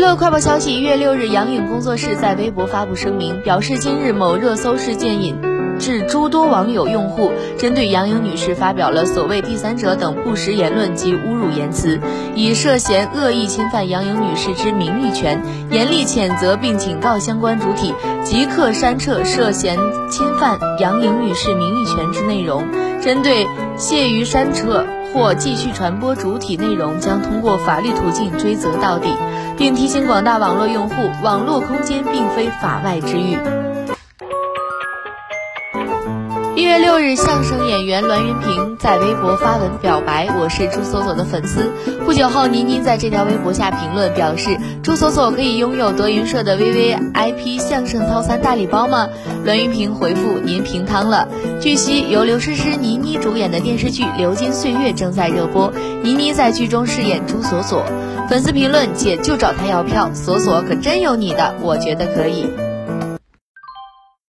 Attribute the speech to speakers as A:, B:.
A: 娱乐快报消息：一月六日，杨颖工作室在微博发布声明，表示今日某热搜事件引致诸多网友用户针对杨颖女士发表了所谓第三者等不实言论及侮辱言辞，已涉嫌恶意侵犯杨颖女士之名誉权，严厉谴责并警告相关主体即刻删撤涉嫌侵犯杨颖女士名誉权之内容。针对谢于删撤或继续传播主体内容，将通过法律途径追责到底，并提醒广大网络用户，网络空间并非法外之域。一月六日，相声演员栾云平在微博发文表白：“我是朱锁锁的粉丝。”不久后，倪妮在这条微博下评论表示：“朱锁锁可以拥有德云社的 VVIP 相声套餐大礼包吗？”栾云平回复：“您平汤了。”据悉，由刘诗诗、倪妮主演的电视剧《流金岁月》正在热播，倪妮在剧中饰演朱锁锁。粉丝评论：“姐就找她要票，锁锁可真有你的，我觉得可以。”